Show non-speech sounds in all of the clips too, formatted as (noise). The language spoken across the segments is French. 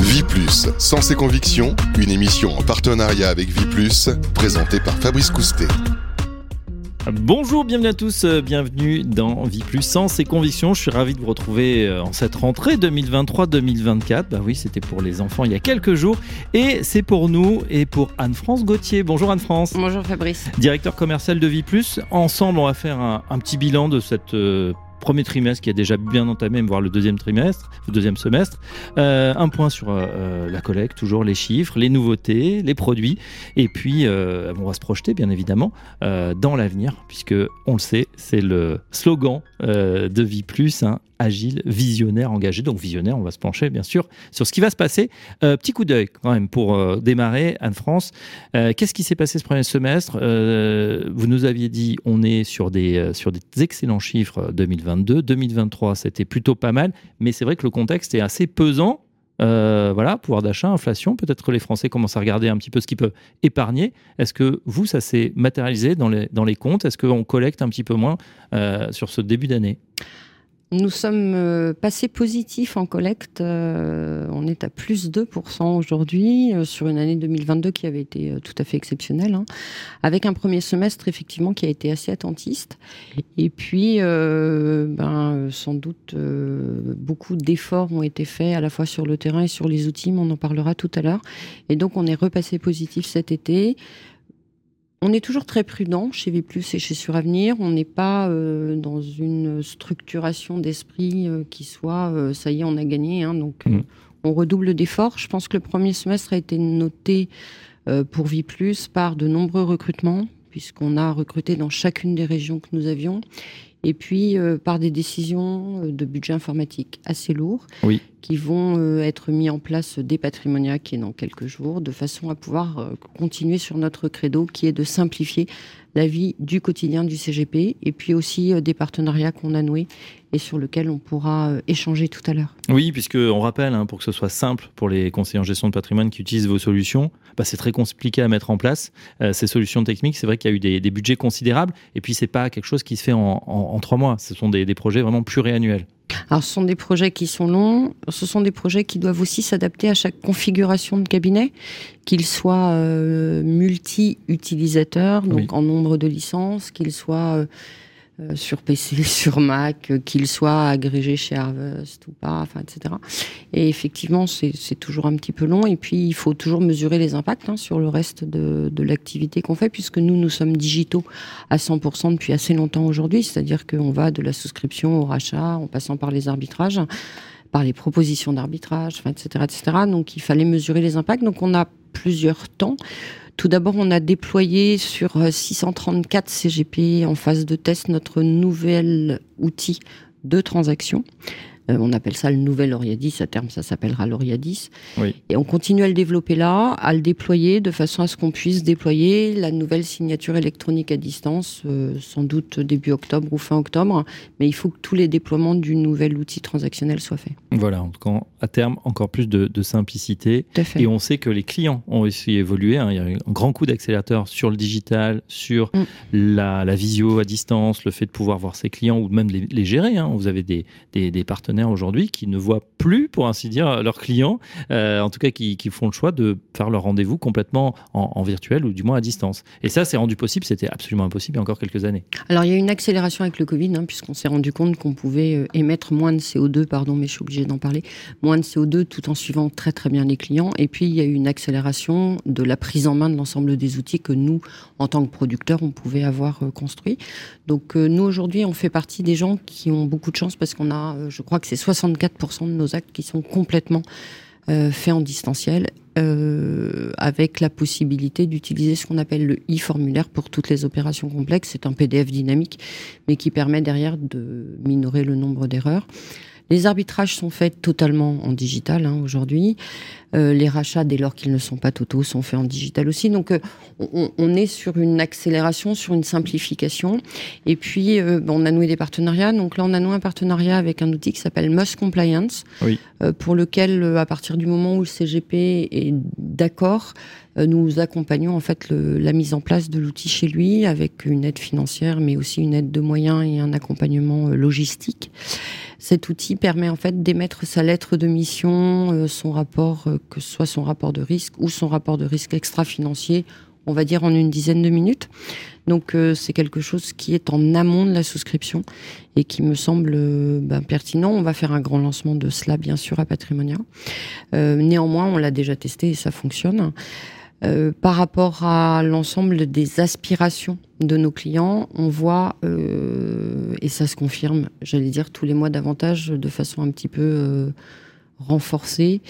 Vie Plus, sans ses convictions, une émission en partenariat avec Vie Plus, présentée par Fabrice Coustet. Bonjour, bienvenue à tous, euh, bienvenue dans Vie Plus Sens et Convictions. Je suis ravi de vous retrouver euh, en cette rentrée 2023-2024. Bah oui, c'était pour les enfants il y a quelques jours et c'est pour nous et pour Anne-France Gauthier. Bonjour Anne-France. Bonjour Fabrice. Directeur commercial de Vie Plus. Ensemble, on va faire un, un petit bilan de cette euh, premier trimestre qui a déjà bien entamé, voire le deuxième trimestre, le deuxième semestre. Euh, un point sur euh, la collecte, toujours les chiffres, les nouveautés, les produits, et puis euh, on va se projeter bien évidemment euh, dans l'avenir, puisque on le sait, c'est le slogan euh, de Vie Plus, hein, agile, visionnaire, engagé. Donc visionnaire, on va se pencher bien sûr sur ce qui va se passer. Euh, petit coup d'œil quand même pour euh, démarrer, Anne-France. Euh, Qu'est-ce qui s'est passé ce premier semestre? Euh, Vous nous aviez dit on est sur des, euh, sur des excellents chiffres euh, 2022. 2023, c'était plutôt pas mal, mais c'est vrai que le contexte est assez pesant. Euh, voilà, pouvoir d'achat, inflation. Peut-être que les Français commencent à regarder un petit peu ce qu'ils peuvent épargner. Est-ce que vous, ça s'est matérialisé dans les, dans les comptes? Est-ce qu'on collecte un petit peu moins euh, sur ce début d'année? Nous sommes euh, passés positifs en collecte. euh, on est à plus 2% aujourd'hui euh, sur une année 2022 qui avait été tout à fait exceptionnelle, hein, avec un premier semestre effectivement qui a été assez attentiste. Et puis, euh, ben, sans doute, euh, beaucoup d'efforts ont été faits à la fois sur le terrain et sur les outils, mais on en parlera tout à l'heure. Et donc, on est repassé positif cet été. On est toujours très prudent chez Viplus et chez Suravenir. On n'est pas euh, dans une structuration d'esprit euh, qui soit euh, ça y est, on a gagné. hein. donc, Mhm. on redouble d'efforts. Je pense que le premier semestre a été noté pour Viplus par de nombreux recrutements, puisqu'on a recruté dans chacune des régions que nous avions. Et puis par des décisions de budget informatique assez lourds, Oui. Qui vont euh, être mis en place dès Patrimoniac et dans quelques jours, de façon à pouvoir euh, continuer sur notre credo qui est de simplifier la vie du quotidien du CGP, et puis aussi euh, des partenariats qu'on a noués et sur lesquels on pourra échanger tout à l'heure. Oui, puisque on rappelle, hein, pour que ce soit simple pour les conseillers en gestion de patrimoine qui utilisent vos solutions, bah, c'est très compliqué à mettre en place. Ces solutions techniques, c'est vrai qu'il y a eu des, budgets considérables, et puis c'est pas quelque chose qui se fait en, trois mois. Ce sont des projets vraiment pluriannuels. Alors, ce sont des projets qui sont longs, ce sont des projets qui doivent aussi s'adapter à chaque configuration de cabinet, qu'ils soient euh, multi-utilisateurs, donc Oui. en nombre de licences, qu'ils soient euh, euh, sur PC, (laughs) sur Mac, euh, qu'ils soient agrégés chez Harvest ou pas, enfin, etc. Et effectivement, c'est c'est toujours un petit peu long. Et puis, il faut toujours mesurer les impacts hein, sur le reste de, de l'activité qu'on fait, puisque nous, nous sommes digitaux à 100% depuis assez longtemps aujourd'hui. C'est-à-dire qu'on va de la souscription au rachat, en passant par les arbitrages, par les propositions d'arbitrage, enfin, etc., etc. Donc, il fallait mesurer les impacts. Donc, on a plusieurs temps. Tout d'abord, on a déployé sur euh, 634 CGP en phase de test notre nouvel outil de transaction. Euh, on appelle ça le nouvel Oriadis. À terme, ça s'appellera l'Oriadis. Oui. Et on continue à le développer là, à le déployer de façon à ce qu'on puisse déployer la nouvelle signature électronique à distance, euh, sans doute début octobre ou fin octobre. Mais il faut que tous les déploiements du nouvel outil transactionnel soient faits. Voilà, en tout cas, à terme, encore plus de, de simplicité. Tout à fait. Et on sait que les clients ont aussi évolué. hein. Il y a eu un grand coup d'accélérateur sur le digital, sur Mm. la, la visio à distance, le fait de pouvoir voir ses clients ou même les, les gérer. hein. Vous avez des, des, des partenaires aujourd'hui qui ne voient plus, pour ainsi dire, leurs clients, euh, en tout cas qui, font le choix de faire leur rendez-vous complètement en, virtuel ou du moins à distance. Et ça, c'est rendu possible. C'était absolument impossible il y a encore quelques années. Alors, il y a une accélération avec le Covid, hein, puisqu'on s'est rendu compte qu'on pouvait euh, émettre moins de CO2, pardon, mais je suis obligée d'en parler, moins de CO2 tout en suivant très très bien les clients. Et puis, il y a eu une accélération de la prise en main de l'ensemble des outils que nous, en tant que producteurs, on pouvait avoir euh, construit. Donc, nous, aujourd'hui, on fait partie des gens qui ont beaucoup de chance parce qu'on a, je crois c'est 64% de nos actes qui sont complètement euh, faits en distanciel euh, avec la possibilité d'utiliser ce qu'on appelle le e-formulaire pour toutes les opérations complexes. C'est un PDF dynamique, mais qui permet derrière de minorer le nombre d'erreurs. Les arbitrages sont faits totalement en digital hein, aujourd'hui. Euh, les rachats, dès lors qu'ils ne sont pas totaux, sont faits en digital aussi. Donc, euh, on, on est sur une accélération, sur une simplification. Et puis, euh, on a noué des partenariats. Donc là, on a noué un partenariat avec un outil qui s'appelle Must Compliance, Oui. euh, pour lequel, à partir du moment où le CGP est d'accord, nous accompagnons en fait la mise en place de l'outil chez lui avec une aide financière, mais aussi une aide de moyens et un accompagnement logistique. Cet outil permet en fait d'émettre sa lettre de mission, son rapport, que ce soit son rapport de risque ou son rapport de risque extra-financier, on va dire en une dizaine de minutes. Donc euh, c'est quelque chose qui est en amont de la souscription et qui me semble euh, ben, pertinent. On va faire un grand lancement de cela bien sûr à Patrimonia. Euh, néanmoins, on l'a déjà testé et ça fonctionne. Par rapport à l'ensemble des aspirations de nos clients, on voit, et ça se confirme, j'allais dire tous les mois davantage, de façon un petit peu renforcée,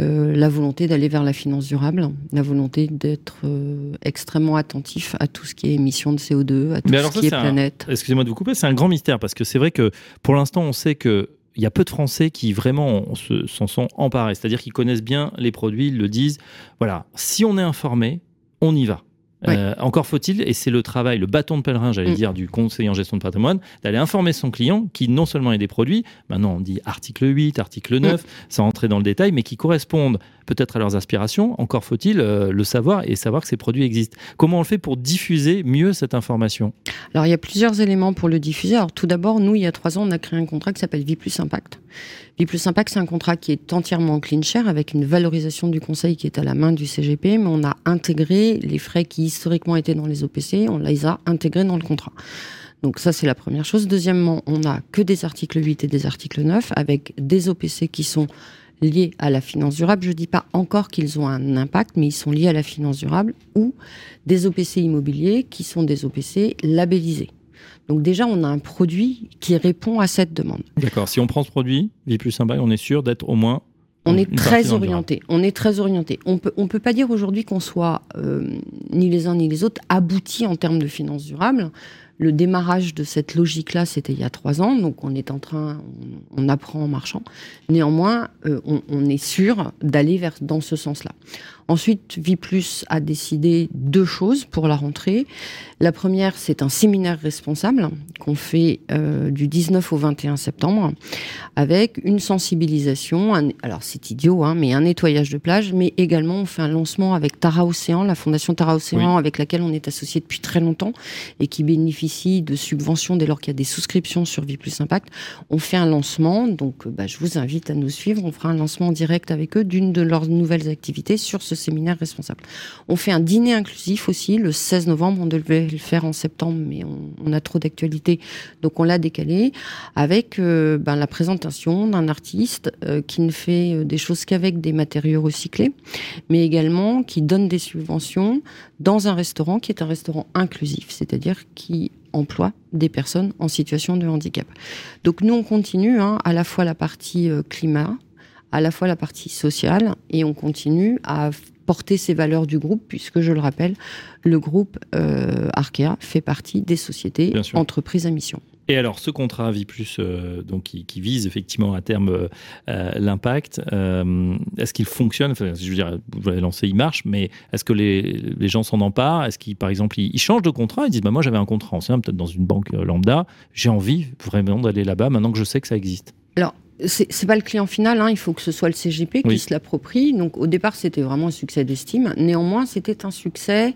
euh, la volonté d'aller vers la finance durable, la volonté d'être euh, extrêmement attentif à tout ce qui est émissions de CO2, à tout ce qui est, planète. Excusez-moi de vous couper, c'est un grand mystère parce que c'est vrai que pour l'instant, on sait que il y a peu de Français qui vraiment s'en sont emparés, c'est-à-dire qu'ils connaissent bien les produits, ils le disent. Voilà, si on est informé, on y va. Euh, encore faut-il, et c'est le travail, le bâton de pèlerin, j'allais mm. dire, du conseiller en gestion de patrimoine, d'aller informer son client qui non seulement a des produits, maintenant on dit article 8, article 9, mm. sans entrer dans le détail, mais qui correspondent peut-être à leurs aspirations. Encore faut-il euh, le savoir et savoir que ces produits existent. Comment on le fait pour diffuser mieux cette information? Alors il y a plusieurs éléments pour le diffuser. Alors tout d'abord, nous, il y a trois ans, on a créé un contrat qui s'appelle Vie Plus Impact. Vie Plus Impact, c'est un contrat qui est entièrement clean share avec une valorisation du conseil qui est à la main du CGP, mais on a intégré les frais qui historiquement étaient dans les OPC, on les a intégrés dans le contrat. Donc ça, c'est la première chose. Deuxièmement, on n'a que des articles 8 et des articles 9 avec des OPC qui sont liés à la finance durable. Je ne dis pas encore qu'ils ont un impact, mais ils sont liés à la finance durable ou des OPC immobiliers qui sont des OPC labellisés. Donc déjà, on a un produit qui répond à cette demande. D'accord. Si on prend ce produit, Vie Plus Impact, on est sûr d'être au moins on est très orienté. On est très orienté. On peut, on peut pas dire aujourd'hui qu'on soit euh, ni les uns ni les autres aboutis en termes de finances durables. Le démarrage de cette logique-là, c'était il y a trois ans, donc on est en train, on, apprend en marchant. Néanmoins, euh, on, on, est sûr d'aller vers dans ce sens-là. Ensuite, Plus a décidé deux choses pour la rentrée. La première, c'est un séminaire responsable qu'on fait euh, du 19 au 21 septembre avec une sensibilisation. alors c'est idiot, hein, mais un nettoyage de plage, mais également on fait un lancement avec Tara Océan, la fondation Tara Océan, avec laquelle on est associé depuis très longtemps et qui bénéficie de subventions dès lors qu'il y a des souscriptions sur Vie Plus Impact. On fait un lancement, donc bah, je vous invite à nous suivre. On fera un lancement direct avec eux d'une de leurs nouvelles activités sur ce séminaire responsable. On fait un dîner inclusif aussi le 16 novembre. On devait le faire en septembre, mais on, a trop d'actualité, donc on l'a décalé avec euh, ben, la présentation d'un artiste euh, qui ne fait euh, des choses qu'avec des matériaux recyclés, mais également qui donne des subventions dans un restaurant qui est un restaurant inclusif, c'est-à-dire qui emploie des personnes en situation de handicap. Donc nous, on continue hein, à la fois la partie climat, à la fois la partie sociale, et on continue à porter ces valeurs du groupe, puisque je le rappelle, le groupe euh, Arkea fait partie des sociétés entreprises à mission. Et alors, ce contrat Vie Plus, euh, donc qui, vise effectivement à terme euh, l'impact, est-ce qu'il fonctionne? Enfin, Je veux dire, vous l'avez lancé, il marche, mais est-ce que les, les gens s'en emparent? Est-ce qu'ils, par exemple, ils, changent de contrat? Ils disent bah, Moi, j'avais un contrat ancien, peut-être dans une banque lambda, j'ai envie vraiment d'aller là-bas maintenant que je sais que ça existe. Alors, c'est pas le client final, hein, il faut que ce soit le CGP qui se l'approprie. Donc au départ, c'était vraiment un succès d'estime. Néanmoins, c'était un succès.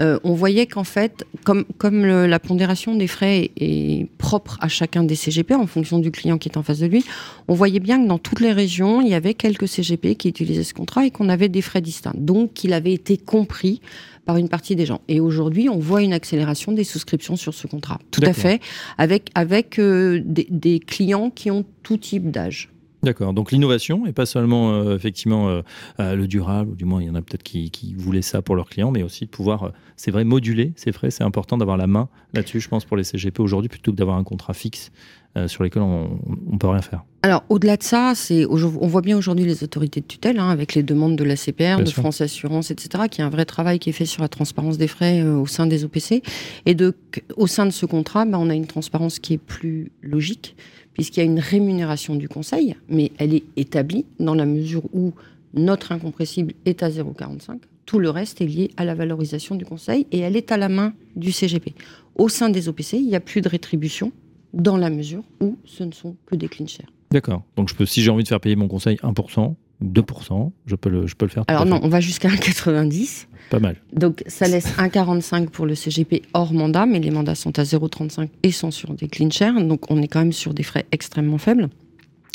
Euh, on voyait qu'en fait, comme, comme la pondération des frais est, propre à chacun des CGP en fonction du client qui est en face de lui, on voyait bien que dans toutes les régions, il y avait quelques CGP qui utilisaient ce contrat et qu'on avait des frais distincts. Donc, qu'il avait été compris par une partie des gens. Et aujourd'hui, on voit une accélération des souscriptions sur ce contrat. Tout à fait, avec, avec euh, des, clients qui ont tout type d'âge. D'accord. Donc l'innovation et pas seulement euh, effectivement euh, le durable, ou du moins il y en a peut-être qui, qui, voulaient ça pour leurs clients, mais aussi de pouvoir, c'est vrai, moduler ces frais. C'est important d'avoir la main là-dessus, je pense, pour les CGP aujourd'hui, plutôt que d'avoir un contrat fixe euh, sur lesquels on ne peut rien faire. Alors, au-delà de ça, c'est, on voit bien aujourd'hui les autorités de tutelle, hein, avec les demandes de la CPR, de France Assurance, etc., qui a un vrai travail qui est fait sur la transparence des frais euh, au sein des OPC. Et de, au sein de ce contrat, ben, on a une transparence qui est plus logique, puisqu'il y a une rémunération du conseil, mais elle est établie dans la mesure où notre incompressible est à 0,45. Tout le reste est lié à la valorisation du conseil et elle est à la main du CGP. Au sein des OPC, il n'y a plus de rétribution dans la mesure où ce ne sont que des clean. D'accord. Donc je peux, si j'ai envie de faire payer mon conseil 1%, 2%, je peux le, je peux le faire. Alors non, on va jusqu'à 1,90. Pas mal. Donc ça laisse 1,45 pour le CGP hors mandat, mais les mandats sont à 0,35 et sont sur des clean shares, donc on est quand même sur des frais extrêmement faibles.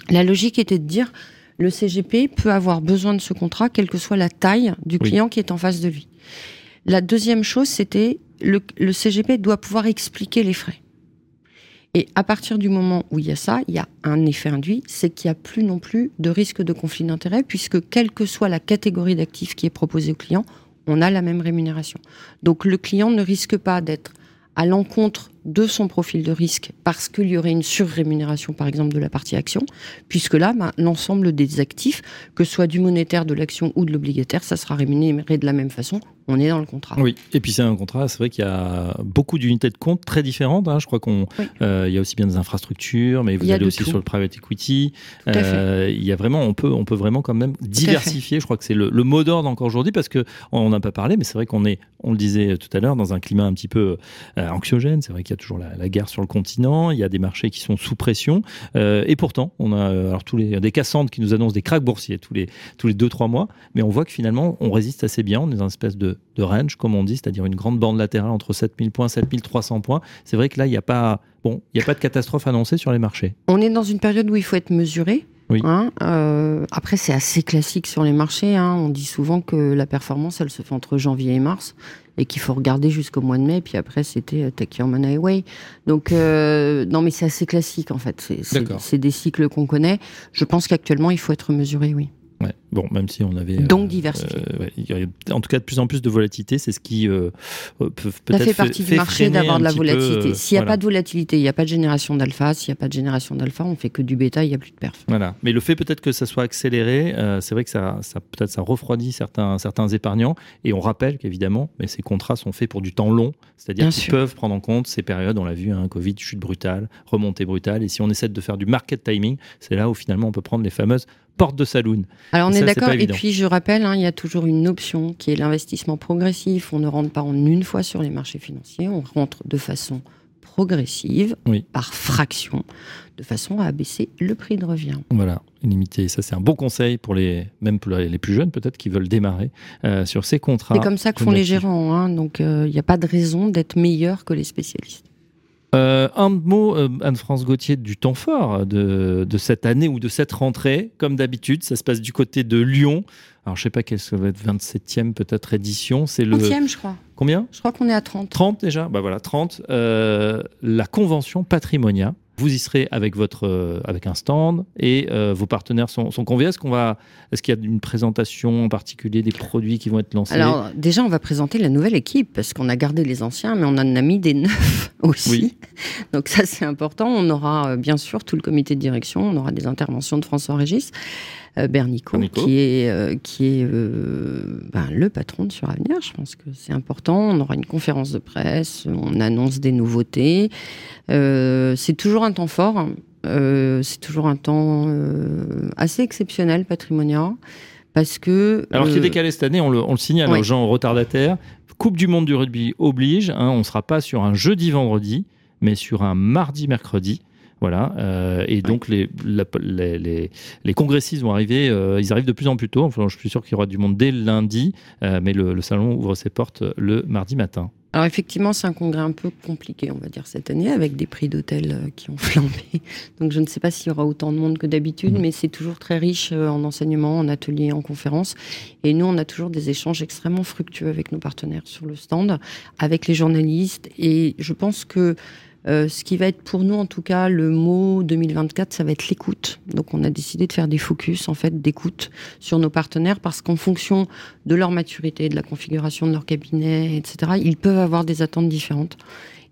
La logique était de dire le CGP peut avoir besoin de ce contrat, quelle que soit la taille du client qui est en face de lui. La deuxième chose, c'était le, le CGP doit pouvoir expliquer les frais. Et à partir du moment où il y a ça, il y a un effet induit, c'est qu'il n'y a plus non plus de risque de conflit d'intérêt, puisque quelle que soit la catégorie d'actifs qui est proposée au client, on a la même rémunération. Donc le client ne risque pas d'être à l'encontre de son profil de risque parce qu'il y aurait une surrémunération, par exemple, de la partie action, puisque là, ben, l'ensemble des actifs, que ce soit du monétaire, de l'action ou de l'obligataire, ça sera rémunéré de la même façon. On est dans le contrat. Oui, et puis c'est un contrat, c'est vrai qu'il y a beaucoup d'unités de compte très différentes. Hein. Je crois qu'on, euh, il y a aussi bien des infrastructures, mais vous allez aussi sur le private equity. Euh, il y a vraiment, on peut, on peut vraiment quand même diversifier. Je crois que c'est le, mot d'ordre encore aujourd'hui parce que on n'a pas parlé, mais c'est vrai qu'on est, on le disait tout à l'heure, dans un climat un petit peu euh, anxiogène. C'est vrai qu'il y a toujours la, guerre sur le continent, il y a des marchés qui sont sous pression, et pourtant, on a alors tous les des Cassandes qui nous annoncent des cracks boursiers tous les tous les deux trois mois, mais on voit que finalement, on résiste assez bien. On est dans une espèce de, de range, comme on dit, c'est-à-dire une grande bande latérale entre 7000 points, 7300 points. C'est vrai que là, il n'y a pas bon, a pas de catastrophe annoncée sur les marchés. On est dans une période où il faut être mesuré. Hein, euh, après, c'est assez classique sur les marchés. Hein. On dit souvent que la performance, elle se fait entre janvier et mars et qu'il faut regarder jusqu'au mois de mai. Puis après, c'était euh, Take Your Money Away. Donc, euh, non, mais c'est assez classique en fait. C'est des cycles qu'on connaît. Je pense qu'actuellement, il faut être mesuré, oui. Bon, même si on avait. Donc euh, diversifié. Euh, en tout cas, de plus en plus de volatilité, c'est ce qui euh, peut peut-être. Ça fait partie du marché d'avoir de la volatilité. S'il n'y a pas de volatilité, il n'y a pas de génération d'alpha. S'il n'y a pas de génération d'alpha, on fait que du bêta, il n'y a plus de perf. Voilà. Mais le fait peut-être que ça soit accéléré, c'est vrai que ça, ça peut-être ça refroidit certains, certains épargnants. Et on rappelle qu'évidemment, mais ces contrats sont faits pour du temps long, c'est-à-dire qu'ils peuvent prendre en compte ces périodes. On l'a vu, un hein, Covid, chute brutale, remontée brutale. Et si on essaie de faire du market timing, c'est là où finalement on peut prendre les fameuses porte de saloon. Alors on est d'accord, et puis je rappelle, hein, il y a toujours une option qui est l'investissement progressif. On ne rentre pas en une fois sur les marchés financiers, on rentre de façon progressive, par fraction, de façon à abaisser le prix de revient. Voilà, limité. Ça, c'est un bon conseil pour les, même pour les plus jeunes peut-être qui veulent démarrer euh, sur ces contrats. C'est comme ça que font les gérants, hein, donc euh, il n'y a pas de raison d'être meilleur que les spécialistes. Euh, un mot, euh, Anne-France Gauthier, du temps fort de, cette année ou de cette rentrée. Comme d'habitude, ça se passe du côté de Lyon. Alors, je sais pas quelle ça va être 27e peut-être édition. C'est le 30e, je crois. Combien? Je crois qu'on est à 30. 30 déjà Bah voilà, 30. Euh, la convention Patrimonia. Vous y serez avec votre euh, avec un stand et euh, vos partenaires sont, sont conviés. Est-ce qu'on va est-ce qu'il y a une présentation en particulier des produits qui vont être lancés? Alors déjà on va présenter la nouvelle équipe parce qu'on a gardé les anciens mais on en a mis des neufs (laughs) aussi. Donc ça c'est important. On aura euh, bien sûr tout le comité de direction. On aura des interventions de François Régis. Euh, Bernico, qui est, euh, qui est euh, ben, le patron de Suravenir. Je pense que c'est important. On aura une conférence de presse, on annonce des nouveautés. c'est toujours un temps fort. Hein. c'est toujours un temps assez exceptionnel, Patrimonia. Parce que. Alors, qui est décalé cette année, on le, on le signale aux gens retardataires. Coupe du monde du rugby oblige. Hein, on ne sera pas sur un jeudi-vendredi, mais sur un mardi-mercredi. Voilà. Euh, et donc, les, les, les, congressistes vont arriver, euh, ils arrivent de plus en plus tôt. Enfin, je suis sûr qu'il y aura du monde dès lundi, euh, mais le, salon ouvre ses portes le mardi matin. Alors effectivement, c'est un congrès un peu compliqué, on va dire, cette année, avec des prix d'hôtel qui ont (laughs) flambé. Donc je ne sais pas s'il y aura autant de monde que d'habitude, mmh. mais c'est toujours très riche en enseignement, en ateliers, en conférences. Et nous, on a toujours des échanges extrêmement fructueux avec nos partenaires sur le stand, avec les journalistes. Et je pense que euh, ce qui va être pour nous, en tout cas, le mot 2024, ça va être l'écoute. Donc, on a décidé de faire des focus, en fait, d'écoute sur nos partenaires parce qu'en fonction de leur maturité, de la configuration de leur cabinet, etc., ils peuvent avoir des attentes différentes.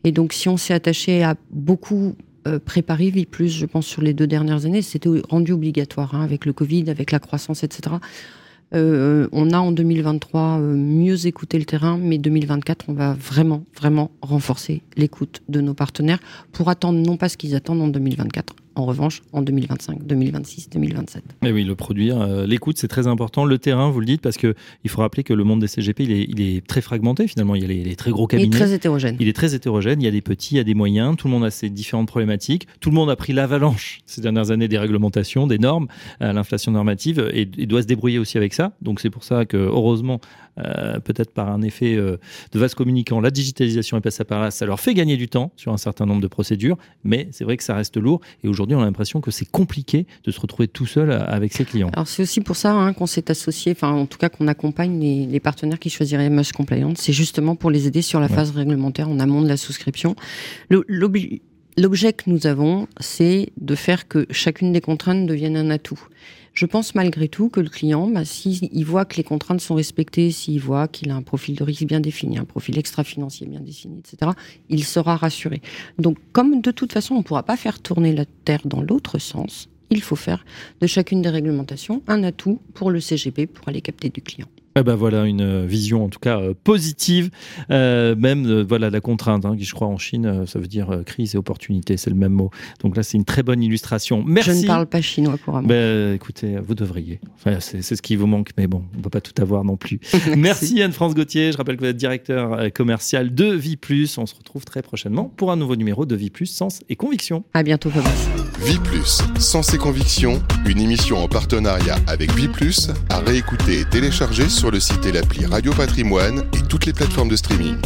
Et donc, si on s'est attaché à beaucoup euh, préparer, vie plus, je pense, sur les deux dernières années, c'était rendu obligatoire hein, avec le Covid, avec la croissance, etc. Euh, on a en 2023 euh, mieux écouté le terrain, mais 2024, on va vraiment, vraiment renforcer l'écoute de nos partenaires pour attendre non pas ce qu'ils attendent en 2024, en revanche en 2025, 2026, 2027. Mais oui, le produire, euh, l'écoute, c'est très important. Le terrain, vous le dites, parce que il faut rappeler que le monde des CGP, il est, il est très fragmenté finalement. Il y a les, très gros cabinets. Il est très hétérogène. Il est très hétérogène. Il y a des petits, il y a des moyens. Tout le monde a ses différentes problématiques. Tout le monde a pris l'avalanche ces dernières années des réglementations, des normes, euh, l'inflation normative, et, et, doit se débrouiller aussi avec ça. Donc c'est pour ça que heureusement, euh, peut-être par un effet de vase communicant, la digitalisation est passée par là. Ça leur fait gagner du temps sur un certain nombre de procédures, mais c'est vrai que ça reste lourd. Et aujourd'hui, on a l'impression que c'est compliqué de se retrouver tout seul avec ses clients. Alors c'est aussi pour ça hein, qu'on s'est associé, enfin en tout cas qu'on accompagne les, partenaires qui choisiraient MS Compliant. C'est justement pour les aider sur la phase réglementaire en amont de la souscription. L'objet que nous avons, c'est de faire que chacune des contraintes devienne un atout. Je pense malgré tout que le client, bah, s'il voit que les contraintes sont respectées, s'il voit qu'il a un profil de risque bien défini, un profil extra-financier bien défini, etc., il sera rassuré. Donc, comme de toute façon, on ne pourra pas faire tourner la Terre dans l'autre sens, il faut faire de chacune des réglementations un atout pour le CGP pour aller capter du client. Eh ben voilà une vision en tout cas euh, positive, euh, même euh, voilà la contrainte hein, qui je crois en Chine ça veut dire crise et opportunité, c'est le même mot. Donc là c'est une très bonne illustration. Merci. Je ne parle pas chinois couramment. Ben, écoutez, vous devriez. Enfin, c'est ce qui vous manque, mais bon, on peut pas tout avoir non plus. (laughs) Merci, Anne-France Gauthier. Je rappelle que vous êtes directeur commercial de Vie Plus. On se retrouve très prochainement pour un nouveau numéro de Vie Plus Sens et Conviction. À bientôt, Fabrice. Vie Plus Sens et Conviction, une émission en partenariat avec Vie Plus à réécouter et télécharger sur sur le site et l'appli Radio Patrimoine et toutes les plateformes de streaming.